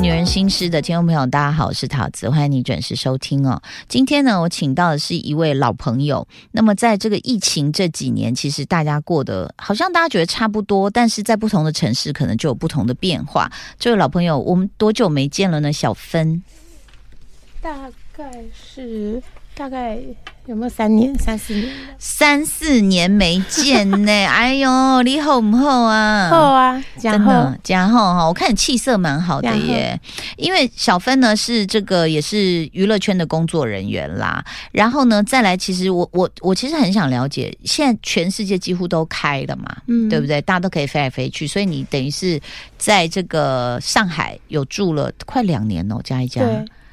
女人心事的听众朋友，大家好，我是桃子，欢迎你准时收听哦。今天呢，我请到的是一位老朋友。那么，在这个疫情这几年，其实大家过得好像大家觉得差不多，但是在不同的城市，可能就有不同的变化。这位老朋友，我们多久没见了呢？小芬，大概是。大概有没有三年、三四年？三四年没见呢，哎呦，你好不好啊？好啊，真的，加厚哈！我看你气色蛮好的耶。因为小芬呢是这个也是娱乐圈的工作人员啦。然后呢，再来，其实我我我其实很想了解，现在全世界几乎都开了嘛，嗯，对不对？大家都可以飞来飞去，所以你等于是在这个上海有住了快两年哦，加一加。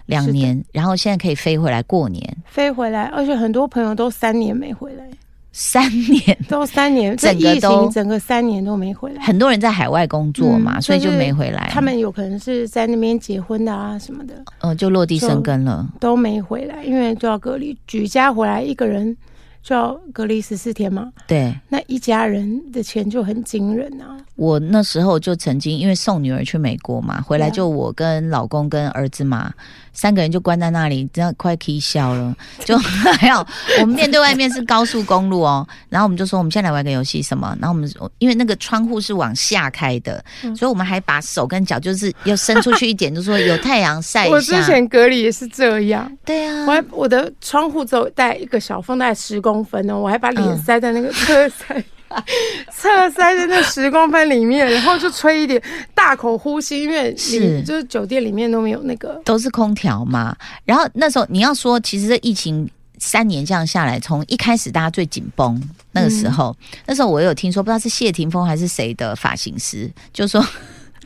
两年，然后现在可以飞回来过年，飞回来，而且很多朋友都三年没回来，三年都三年，整个都整个三年都没回来。很多人在海外工作嘛，所以就没回来。他们有可能是在那边结婚的啊什么的，呃，就落地生根了，都没回来，因为就要隔离。举家回来一个人。就要隔离十四天嘛？对，那一家人的钱就很惊人啊！我那时候就曾经因为送女儿去美国嘛，回来就我跟老公跟儿子嘛。三个人就关在那里，真的快气笑了。就还有我们面对外面是高速公路哦，然后我们就说我们现在来玩个游戏什么？然后我们因为那个窗户是往下开的，所以我们还把手跟脚就是要伸出去一点，就说有太阳晒一下。我之前隔离也是这样，对啊，我还我的窗户只有带一个小缝，大概十公分哦，我还把脸塞在那个车塞。侧塞在那十公分里面，然后就吹一点，大口呼吸，因为是就是酒店里面都没有那个，都是空调嘛。然后那时候你要说，其实这疫情三年这样下来，从一开始大家最紧绷那个时候，那时候我有听说，不知道是谢霆锋还是谁的发型师，就说。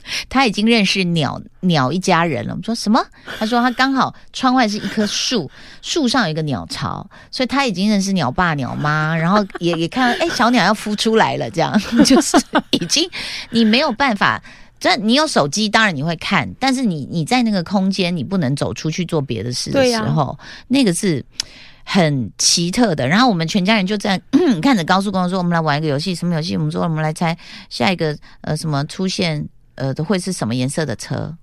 他已经认识鸟鸟一家人了。我们说什么？他说他刚好窗外是一棵树，树上有一个鸟巢，所以他已经认识鸟爸鸟妈，然后也也看到哎小鸟要孵出来了，这样 就是已经你没有办法。这你有手机，当然你会看，但是你你在那个空间，你不能走出去做别的事的时候，那个是很奇特的。然后我们全家人就在 看着高速公路说：“我们来玩一个游戏，什么游戏？”我们说：“我们来猜下一个呃什么出现。”呃，都会是什么颜色的车？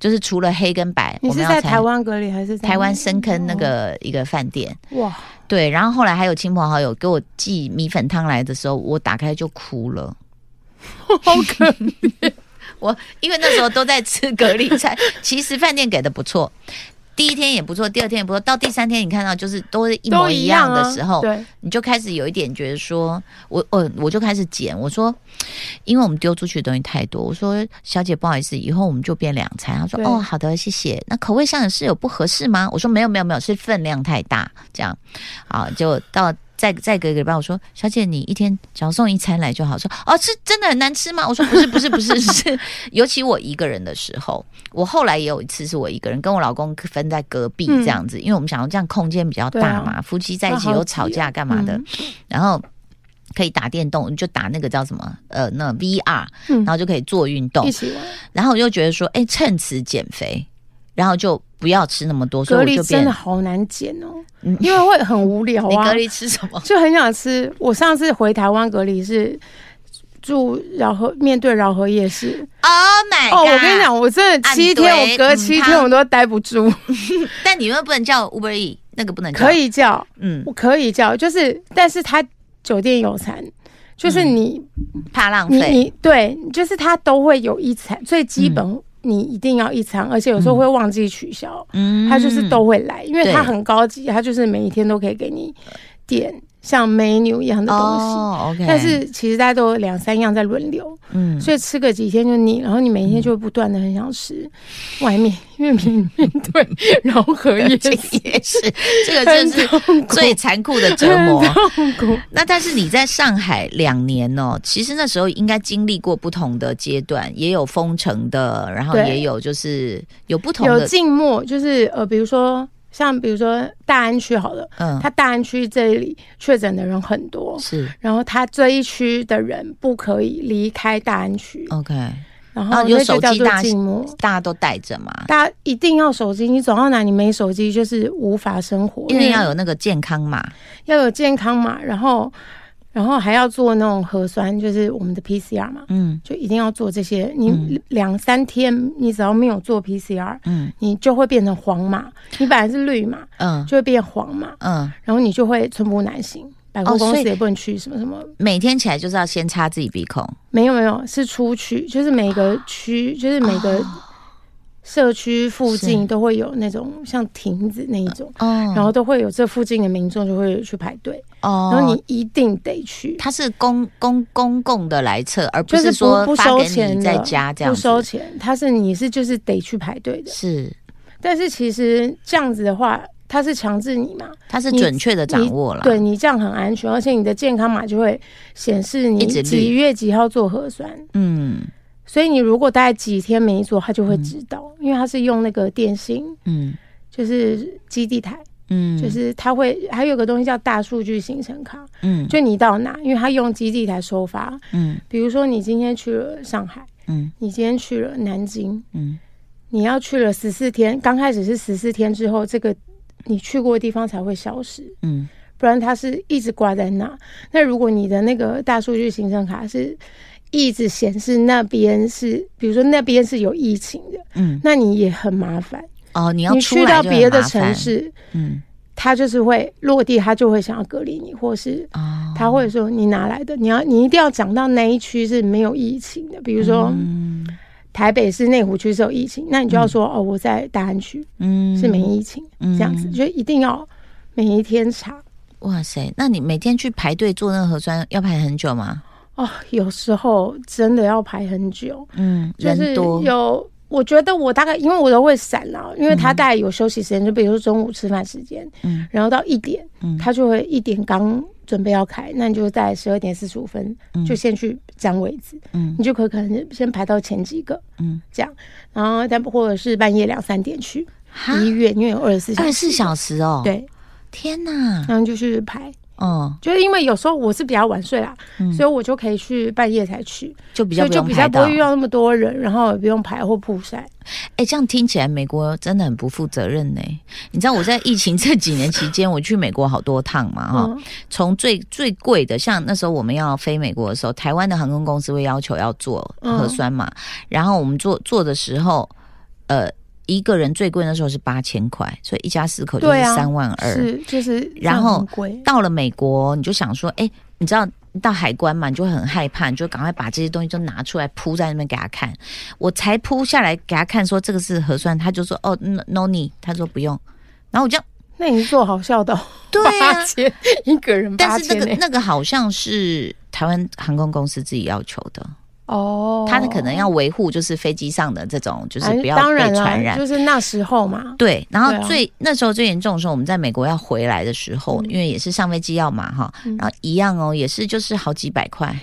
就是除了黑跟白，你是在台湾隔离还是台湾深坑那个一个饭店？哇，对。然后后来还有亲朋好友给我寄米粉汤来的时候，我打开就哭了，好可怜。我因为那时候都在吃隔离菜，其实饭店给的不错。第一天也不错，第二天也不错，到第三天你看到就是都是一模一样的时候，对，你就开始有一点觉得说，我我我就开始减，我说，因为我们丢出去的东西太多，我说小姐不好意思，以后我们就变两餐。她说哦好的谢谢，那口味上是有不合适吗？我说没有没有没有，是分量太大这样，好就到。再再隔一个礼拜，我说小姐，你一天只要送一餐来就好。说哦，是真的很难吃吗？我说不是，不是，不是，是。尤其我一个人的时候，我后来也有一次是我一个人，跟我老公分在隔壁这样子，因为我们想要这样空间比较大嘛，夫妻在一起有吵架干嘛的，然后可以打电动，就打那个叫什么呃，那 VR，然后就可以做运动，然后我就觉得说，哎，趁此减肥。然后就不要吃那么多，隔离真的好难减哦，因为会很无聊啊。你隔离吃什么？就很想吃。我上次回台湾隔离是住饶河，面对饶河夜市。Oh my！哦，我跟你讲，我真的七天，我隔七天我都待不住。但你们不能叫 Uber E，那个不能叫可以叫，嗯，我可以叫，就是，但是他酒店有餐，就是你怕浪费，你对，就是他都会有一餐，最基本。你一定要一餐，而且有时候会忘记取消，嗯他就是都会来，因为他很高级，他就是每一天都可以给你点。像 menu 一样的东西，但是其实大家都有两三样在轮流，嗯，所以吃个几天就腻，然后你每天就会不断的很想吃外面，因为面面对饶河也也是这个真是最残酷的折磨。那但是你在上海两年哦，其实那时候应该经历过不同的阶段，也有封城的，然后也有就是有不同的有静默，就是呃，比如说。像比如说大安区好了，嗯，它大安区这里确诊的人很多，是，然后它这一区的人不可以离开大安区，OK，然后有手机大大家都带着嘛，大家一定要手机，你总要拿你没手机就是无法生活，因为要有那个健康码，要有健康码，然后然后还要做那种核酸，就是我们的 PCR 嘛，嗯就一定要做这些。你两三天，你只要没有做 PCR，嗯你就会变成黄码。你本来是绿码，嗯就会变黄码，嗯，然后你就会寸步难行。百货公司也不能去，什么什么每天起来就是要先擦自己鼻孔。没有没有，是出去，就是每个区，就是每个社区附近都会有那种像亭子那一种，哦，然后都会有这附近的民众就会去排队，哦，然后你一定得去，它是公公公共的来测，而不是说不收钱在家这样不。收钱，它是你是就是得去排队的，是，但是其实这样子的话，它是强制你嘛，它是准确的掌握了。对你这样很安全，而且你的健康码就会显示你几月几号做核酸。嗯所以你如果大概几天没做，他就会知道，因为他是用那个电信，嗯。就是基地台，嗯，就是他会还有个东西叫大数据行程卡，嗯。就你到哪，因为他用基地台收发，嗯。比如说你今天去了上海，嗯。你今天去了南京，嗯。你要去了十四天，刚开始是十四天之后，这个你去过的地方才会消失，嗯。不然它是一直挂在那。那如果你的那个大数据行程卡是一直显示那边是，比如说那边是有疫情的，嗯，那你也很麻烦。哦，你要你去到别的城，市，嗯他就是会落地，他就会想要隔离你，或是哦，他会说你哪来的？你要你一定要讲到那一区是没有疫情的，比如说嗯台北市内湖区是有疫情，那你就要说、哦我在大安区嗯是没疫情，嗯这样子就一定要每一天查。哇塞，那你每天去排队做那个核酸要排很久吗？哦，有时候真的要排很久，嗯，就是，有。我觉得我大概因为我都会闪啦，因为他大概有休息时间，就比如说中午吃饭时间，嗯。然后到一点，嗯。他就会一点刚准备要开，那你就在十二点四十五分嗯。就先去占位置，嗯。你就可可能先排到前几个嗯，这样，然后但或者是半夜两三点去哈，医院，因为有二十四小时，二十四小时哦，，对，天哪，然后就去排，哦，就是因为有时候我是比较晚睡啦，嗯。所以我就可以去半夜才去，就比较就比较不会遇到那么多人，然后也不用排或曝晒。哎、这样听起来美国真的很不负责任呢。你知道我在疫情这几年期间，我去美国好多趟嘛，哈、嗯。从最最贵的，像那时候我们要飞美国的时候，台湾的航空公司会要求要做核酸嘛，然后我们做做的时候，呃，一个人最贵那时候是八千块，所以一家四口就是三万二、是就是然后，到了美国，你就想说，哎、你知道到海关嘛，你就会很害怕，你就赶快把这些东西都拿出来铺在那边给他看。我才铺下来给他看，说这个是核酸，他就说哦，no no need，他说不用。然后我就那你是做好笑的、哦，对啊八，千一个人八但是那个？那个好像是台湾航空公司自己要求的，哦，他可能要维护就是飞机上的这种，就是哎不要被传染。就是那时候嘛，对，然后最、那时候最严重的时候，我们在美国要回来的时候，嗯。因为也是上飞机要嘛哈，嗯。然后一样哦，也是就是好几百块，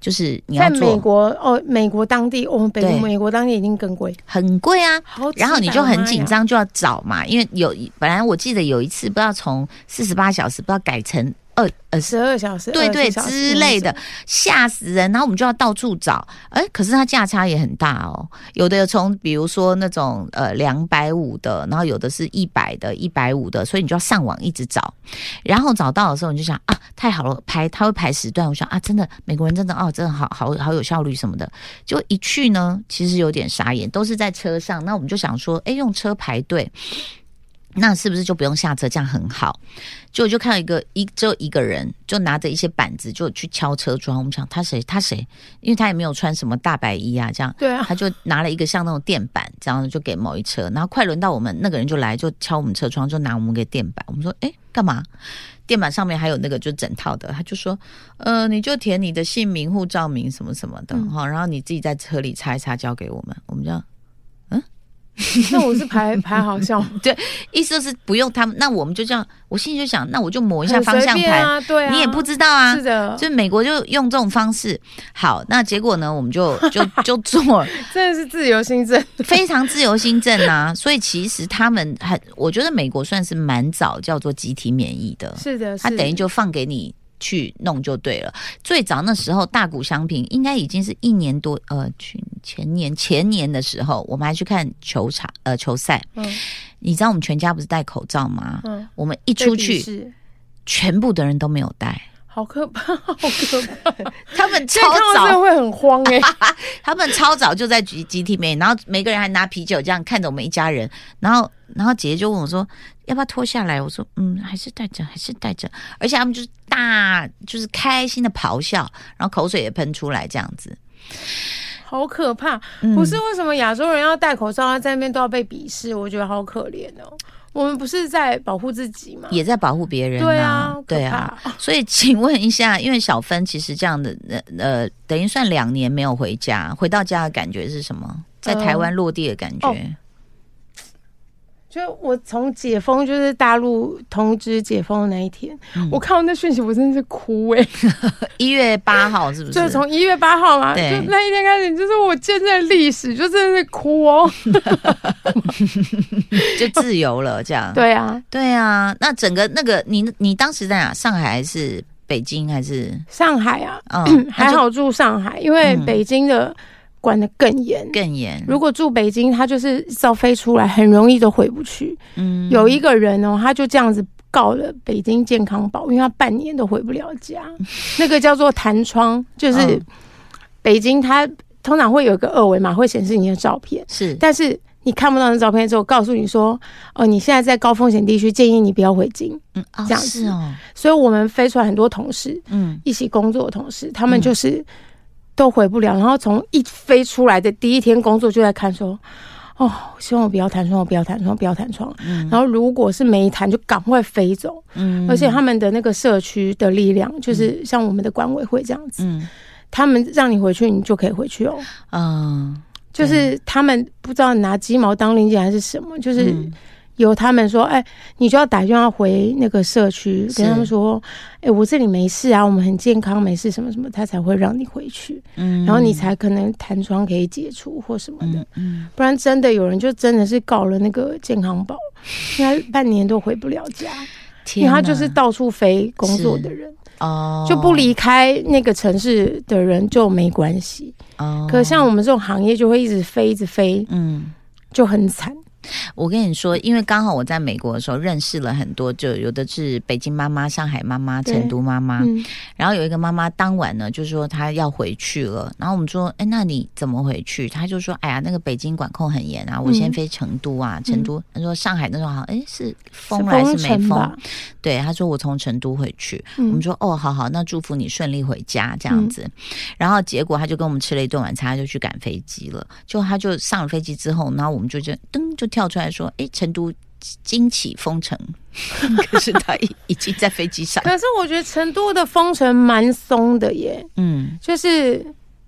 就是你要在美国哦，美国当地哦，北对。美国当地一定更贵，很贵啊，然后你就很紧，张，就要找嘛，因为有本来我记得有一次不知道从四十八小时不知道改成二呃十二小时，对对24小时之类的，吓死人。然后我们就要到处找，哎，可是它价差也很大哦。有的有从比如说那种呃两百五的，然后有的是一百的、一百五的，所以你就要上网一直找。然后找到的时候，你就想啊，太好了，排他会排时段。我想啊，真的美国人真的哦，真的好好好有效率什么的。就一去呢，其实有点傻眼，都是在车上。那我们就想说，哎，用车排队。那是不是就不用下车？这样很好。就我就看到一个一只有一个人，就拿着一些板子就去敲车窗。我们想他谁？他谁？因为他也没有穿什么大白衣啊，这样对啊，他就拿了一个像那种垫板，这样就给某一车。然后快轮到我们，那个人就来就敲我们车窗，就拿我们给垫板。我们说，哎，干嘛？垫板上面还有那个就整套的，他就说，呃，你就填你的姓名、护照名什么什么的嗯哈、然后你自己在车里擦一擦，交给我们。我们这样 那我是排排好笑，意思就是不用他们，那我们就这样。我心里就想，那我就抹一下方向盘，啊，对啊，你也不知道啊是。的，就美国就用这种方式，好，那结果呢，我们就就 就做。真的是自由新政，非常自由新政啊，所以其实他们很，我觉得美国算是蛮早叫做集体免疫的，是的，是它等于就放给你去弄就对了。最早那时候大谷相平应该已经是一年多，呃，去前年前年的时候，我们还去看球场呃球赛，嗯你知道我们全家不是戴口罩吗？嗯，我们一出去，全部的人都没有戴。好可怕，好可怕！他们超早，会很慌哎、他们超早就在集集体美，然后每个人还拿啤酒这样看着我们一家人，然后然后姐姐就问我说要不要脱下来，我说嗯还是戴着，还是戴着，而且他们就是大就是开心的咆哮，然后口水也喷出来这样子，好可怕！嗯不是为什么亚洲人要戴口罩，他在那边都要被鄙视，我觉得好可怜哦。我们不是在保护自己吗？也在保护别人、对啊，对啊。所以，请问一下，因为小芬其实这样的，呃呃，等于算两年没有回家，回到家的感觉是什么？在台湾落地的感觉？哦就我从解封，就是大陆通知解封的那一天，嗯我看到那讯息，我真的是哭哎、一、月八号是不是？就是从一月八号嘛，就那一天开始，就是我见证历史，就真的是哭哦。就自由了，这样。对啊，对啊，那整个那个你你当时在哪？上海还是北京还是？上海啊，嗯，还好住上海，因为北京的管的更严。更严。如果住北京，他就是照飞出来，很容易都回不去。嗯有一个人哦，他就这样子告了北京健康宝，因为他半年都回不了家。那个叫做弹窗，就是嗯北京它通常会有一个二维码，会显示你的照片，是但是你看不到那照片之后，告诉你说，哦，你现在在高风险地区，建议你不要回京。嗯哦这样子是哦，所以我们飞出来很多同事，嗯一起工作的同事，他们就是都回不了，然后从一飞出来的第一天工作就在看说。哦，希望我不要弹窗，我不要弹窗，不要弹窗。嗯然后如果是没弹，就赶快飞走。嗯而且他们的那个社区的力量，就是像我们的管委会这样子，嗯他们让你回去，你就可以回去哦。嗯就是他们不知道拿鸡毛当令箭还是什么，就是嗯由他们说，哎，你就要打电话回那个社区，跟他们说，哎，我这里没事啊，我们很健康，没事什么什么，他才会让你回去，嗯。然后你才可能弹窗可以解除或什么的，嗯嗯。不然真的有人就真的是搞了那个健康宝，他半年都回不了家，因为他就是到处飞工作的人，哦。就不离开那个城市的人就没关系，哦。可像我们这种行业就会一直飞，一直飞，嗯。就很惨。我跟你说，因为刚好我在美国的时候认识了很多，就有的是北京妈妈、上海妈妈、成都妈妈，嗯，然后有一个妈妈当晚呢，就说她要回去了，然后我们说，哎，那你怎么回去？她就说，哎呀，那个北京管控很严啊，我先嗯飞成都啊，成都。她说上海那时候好像，哎，是封还是没封？？对，她说我从成都回去，我们嗯，说哦，好好，那祝福你顺利回家这样子。然后结果她就跟我们吃了一顿晚餐，他就去赶飞机了。就她就上了飞机之后，然后我们就就噔就跳出来说，哎，成都惊起封城，可是他已已经在飞机上。可是我觉得成都的封城蛮松的耶，嗯就是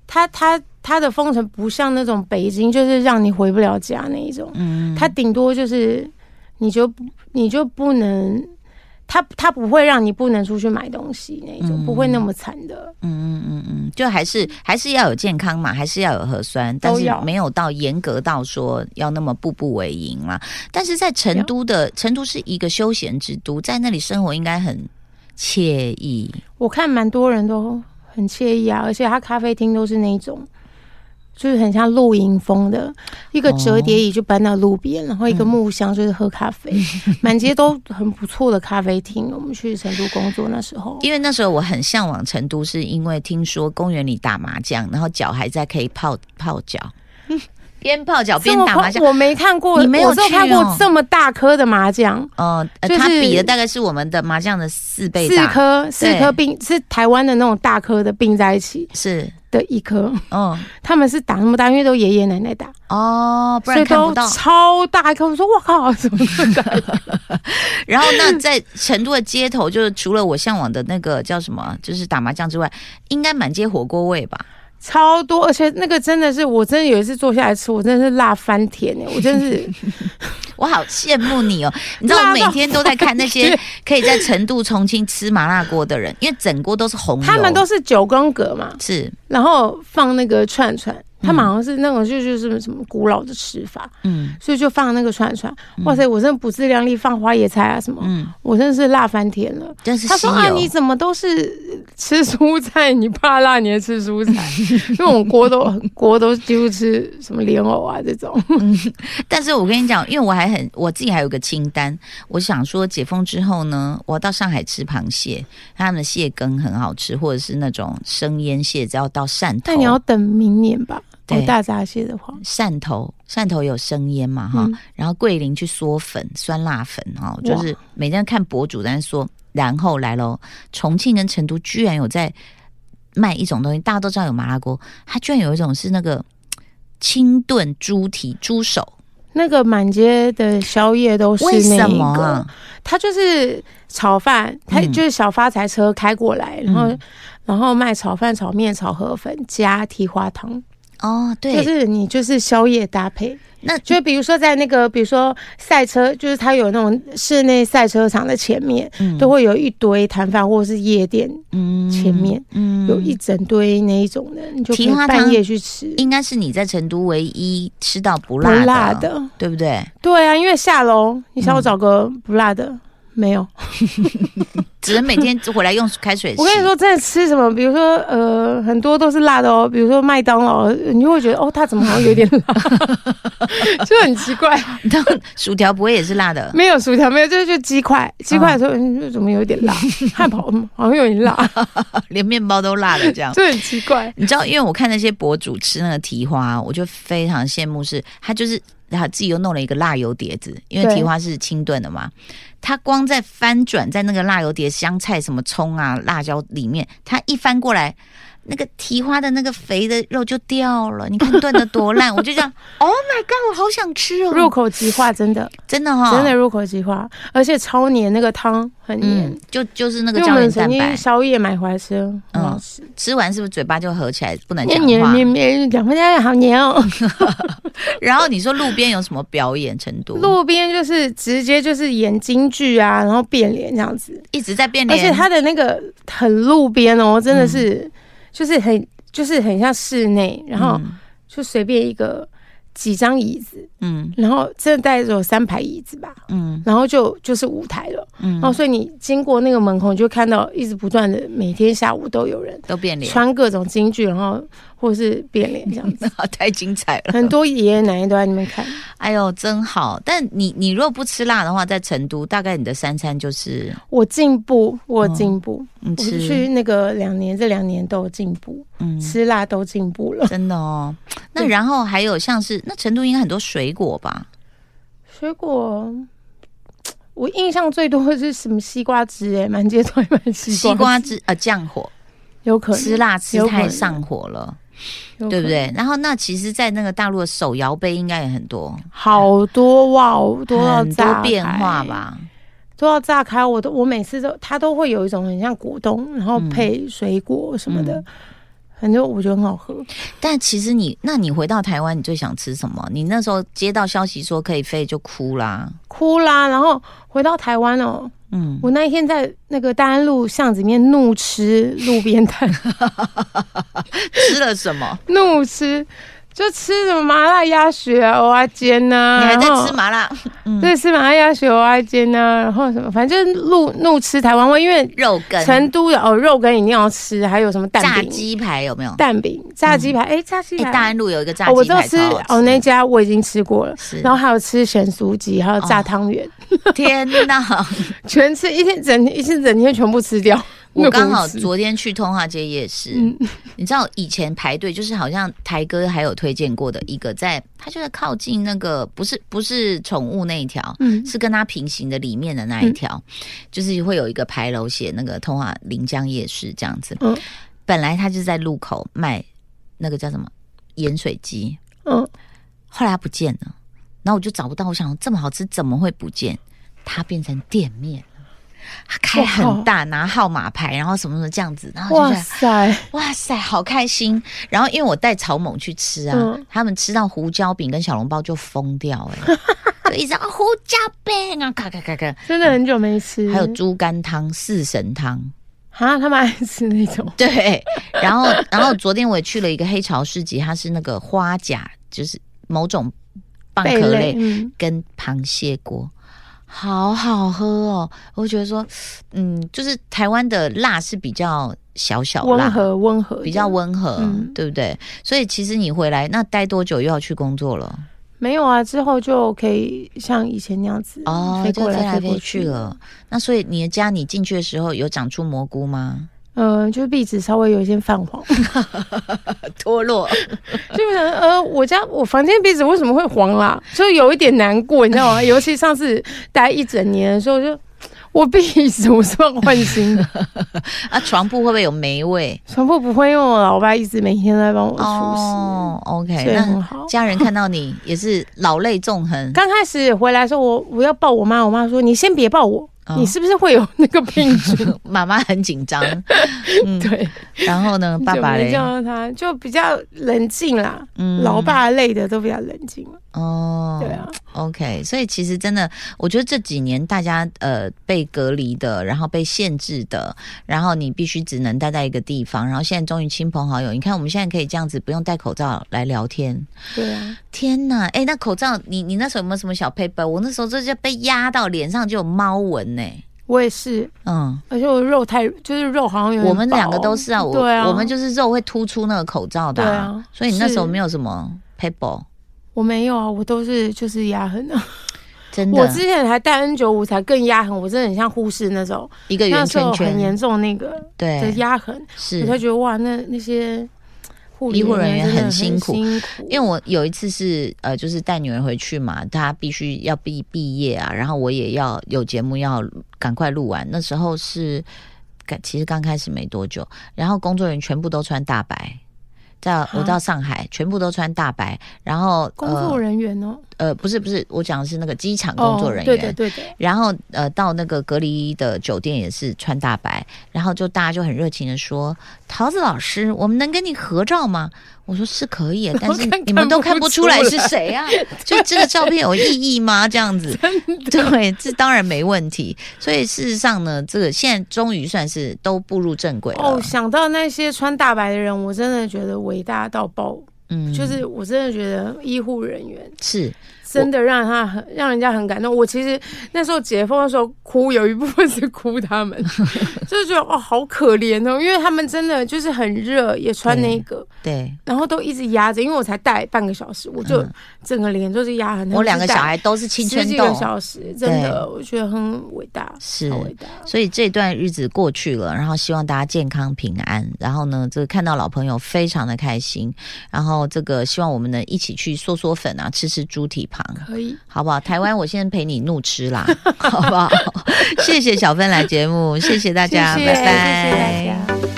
他他他的封城不像那种北京，就是让你回不了家那一种，嗯，他顶多就是你就你就不能。它它不会让你不能出去买东西那一种，嗯不会那么惨的。嗯嗯嗯嗯，就还是还是要有健康嘛，还是要有核酸，但是没有到严格到说要那么步步为营啦。但是在成都的成都是一个休闲之都，在那里生活应该很惬意。我看蛮多人都很惬意啊，而且他咖啡厅都是那种，就是很像露营风的，一个折叠椅就搬到路边，然后一个木箱就是喝咖啡，满街都很不错的咖啡厅。我们去成都工作那时候，因为那时候我很向往成都，是因为听说公园里打麻将，然后脚还在可以泡泡脚，边泡脚边打麻将。我没看过，你没有看过哦这么大颗的麻将，呃，呃就是它比的大概是我们的麻将的四倍四，颗四颗并是台湾的那种大颗的并在一起是，的一颗，嗯，他们是打那么大，因为都爷爷奶奶打，哦，不然看不到。超大一颗。我说我靠，怎么这么大？然后那在成都的街头，就是除了我向往的那个叫什么，就是打麻将之外，应该满街火锅味吧？超多，而且那个真的是，我真的有一次坐下来吃，我真的是辣翻天哎！我真的是 我好羡慕你哦！你知道我每天都在看那些可以在成都、重庆吃麻辣锅的人，因为整锅都是红油，他们都是九宫格嘛，是然后放那个串串，他们好像是那种就就是什么古老的吃法，嗯，所以就放那个串串。哇塞，我真的不自量力放花椰菜啊什么，嗯，我真的是辣翻天了。但是他说啊，你怎么都是吃蔬菜？你怕辣，你还吃蔬菜？因为我们锅都锅都几乎吃什么莲藕啊这种。但是我跟你讲，因为我还很我自己还有个清单，我想说解封之后呢，我要到上海吃螃蟹，他们的蟹羹很好吃，或者是那种生腌蟹，只要到汕头。但你要等明年吧。对。大闸蟹的话，汕头汕头有生腌嘛哈，然后桂林去嗦粉酸辣粉哈，就是每天看博主在说，然后来喽，重庆跟成都居然有在卖一种东西，大家都知道有麻辣锅，它居然有一种是那个清炖猪蹄猪手，那个满街的宵夜都是那个，它就是炒饭，它就是小发财车开过来，然后然后卖炒饭、炒面、炒河粉加蹄花汤。哦，对，就是你就是宵夜搭配，那就比如说在那个，比如说赛车，就是它有那种室内赛车场的前面，都会有一堆摊贩或者是夜店，嗯，前面，嗯，有一整堆那一种的，你就可以半夜去吃。应该是你在成都唯一吃到不辣的，对不对？对啊，因为下楼，你想我找个不辣的。没有，只能每天回来用开水。我跟你说，真的吃什么，比如说呃，很多都是辣的哦。比如说麦当劳，你就会觉得哦，它怎么好像有点辣，就很奇怪。然后薯条不会也是辣的？没有薯条，没有，就是就鸡块，鸡块的时候怎么有点辣？汉堡好像有点辣，连面包都辣的这样，就很奇怪。你知道，因为我看那些博主吃那个蹄花，我就非常羡慕，是他就是。然后自己又弄了一个辣油碟子，因为蹄花是清炖的嘛，他光在翻转在那个辣油碟、香菜、什么葱啊、辣椒里面，它一翻过来。那个蹄花的那个肥的肉就掉了，你看炖的多烂，我就这样，Oh my god，我好想吃哦，入口即化，真的，真的哈，真的入口即化，而且超黏，那个汤很黏，就就是那个胶原蛋白。宵夜买回来吃，很好吃，吃完是不是嘴巴就合起来，不能讲话？黏黏黏，讲话家好黏哦。然后你说路边有什么表演程度？路边就是直接就是演京剧啊，然后变脸这样子，一直在变脸，而且他的那个很路边哦，真的是。就是很，就是很像室内，然后就随便一个几张椅子，嗯，然后这带着有三排椅子吧，嗯，然后就就是舞台了，嗯，然后所以你经过那个门口，你就看到一直不断的每天下午都有人都变脸，穿各种京剧，然后。或者是变脸这样子，太精彩了！很多爷爷奶奶都在那边看。哎呦，真好！但你你如果不吃辣的话，在成都大概你的三餐就是我进步，我进步。我去那个两年，这两年都有进步，嗯，吃辣都进步了，真的哦。那然后还有像是那成都应该很多水果吧？水果，我印象最多的是什么西瓜汁？哎，满街都卖西瓜汁啊，降火，有可能吃辣吃太上火了。对不对？然后那其实，在那个大陆的手摇杯应该也很多，好多哇，多到多变化吧，都要炸开。我都我每次都，它都会有一种很像果冻，然后配水果什么的，反正我觉得很好喝。但其实你，那你回到台湾，你最想吃什么？你那时候接到消息说可以飞，就哭啦，哭啦。然后回到台湾哦。嗯，我那一天在那个大安路巷子里面怒吃路边摊，吃了什么？怒吃。就吃什么麻辣鸭血啊、蚵仔煎呐，你还在吃麻辣？对，吃麻辣鸭血、蚵仔煎呐，然后什么，反正怒怒吃台湾味，因为肉羹，成都有哦，肉羹一定要吃，还有什么蛋饼、炸鸡排有没有？蛋饼、炸鸡排，哎，炸鸡排，大安路有一个炸鸡排，我知道吃哦，那家我已经吃过了，然后还有吃咸酥鸡，还有炸汤圆，天哪，全吃一天，整天一天整天全部吃掉。我刚好昨天去通化街夜市，你知道以前排队就是好像台哥还有推荐过的一个，在他就在靠近那个不是不是宠物那一条，嗯，是跟他平行的里面的那一条，就是会有一个牌楼写那个通化临江夜市这样子。嗯，本来他就在路口卖那个叫什么盐水鸡，嗯，后来他不见了，然后我就找不到，我想这么好吃怎么会不见？它变成店面。开很大，拿号码牌，然后什么什么这样子，然后就哇塞，哇塞，好开心。然后因为我带曹猛去吃啊，他们吃到胡椒饼跟小笼包就疯掉哎，就一直啊胡椒饼啊，咔咔咔咔，真的很久没吃。还有猪肝汤、四神汤，啊，他们爱吃那种。对，然后然后昨天我也去了一个黑潮市集，它是那个花甲，就是某种蚌壳类跟螃蟹锅。好好喝哦！我觉得说，嗯，就是台湾的辣是比较小小辣，温和温和，比较温和，对不对？所以其实你回来那待多久又要去工作了？没有啊，之后就可以像以前那样子哦，就飞来飞去了。那所以你的家你进去的时候有长出蘑菇吗？嗯，就是壁纸稍微有一些泛黄，脱落，就是呃，我家我房间壁纸为什么会黄啦？就有一点难过，你知道吗？尤其上次待一整年的时候，就我壁纸我是要换新的 啊。床铺会不会有霉味？床铺不会，因为我老爸一直每天在帮我除湿。哦，OK，那很好。家人看到你也是老泪纵横。刚开始回来的时候，我我要抱我妈，我妈说：“你先别抱我。”你是不是会有那个病菌？妈妈很紧张，对。然后呢，爸爸嘞，叫他就比较冷静啦。嗯，老爸累的都比较冷静了。哦，对啊。OK，所以其实真的，我觉得这几年大家呃被隔离的，然后被限制的，然后你必须只能待在一个地方，然后现在终于亲朋好友，你看我们现在可以这样子不用戴口罩来聊天。对啊。天哪，哎，那口罩，你你那时候有没有什么小 paper？我那时候这就被压到脸上就有猫纹呢。我也是，嗯，而且我肉太就是肉好像有我们两个都是啊，我我们就是肉会突出那个口罩的，对啊，所以你那时候没有什么 paper。我没有啊，我都是就是压痕啊。真的，我之前还戴 N 九五才更压痕，我真的很像护士那种，一个圆圈圈很严重那个对的压痕，是我才觉得哇，那那些。医护人员很辛苦，因为我有一次是呃，就是带女儿回去嘛，她必须要毕毕业啊，然后我也要有节目要赶快录完。那时候是，其实刚开始没多久，然后工作人员全部都穿大白。在我到上海，全部都穿大白，然后工作人员哦，呃，不是不是，我讲的是那个机场工作人员，对对对对，然后呃，到那个隔离的酒店也是穿大白，然后就大家就很热情的说：“桃子老师，我们能跟你合照吗？”我说是可以，但是你们都看不出来是谁啊？就这个照片有意义吗？这样子，对，这当然没问题。所以事实上呢，这个现在终于算是都步入正轨了。哦，想到那些穿大白的人，我真的觉得伟大到爆。嗯，就是我真的觉得医护人员是。真的让他很让人家很感动。我其实那时候解封的时候哭，有一部分是哭他们，就是觉得哦好可怜哦，因为他们真的就是很热，也穿那个，对，然后都一直压着，因为我才戴半个小时，我就整个脸都是压很。我两个小孩都是青春痘，个小时，真的我觉得很伟大，是伟大。所以这段日子过去了，然后希望大家健康平安。然后呢，这个看到老朋友非常的开心。然后这个希望我们能一起去嗦嗦粉啊，吃吃猪蹄膀。可以，好不好？台湾，我先陪你怒吃啦，好不好？谢谢小芬来节目，谢谢大家，拜拜。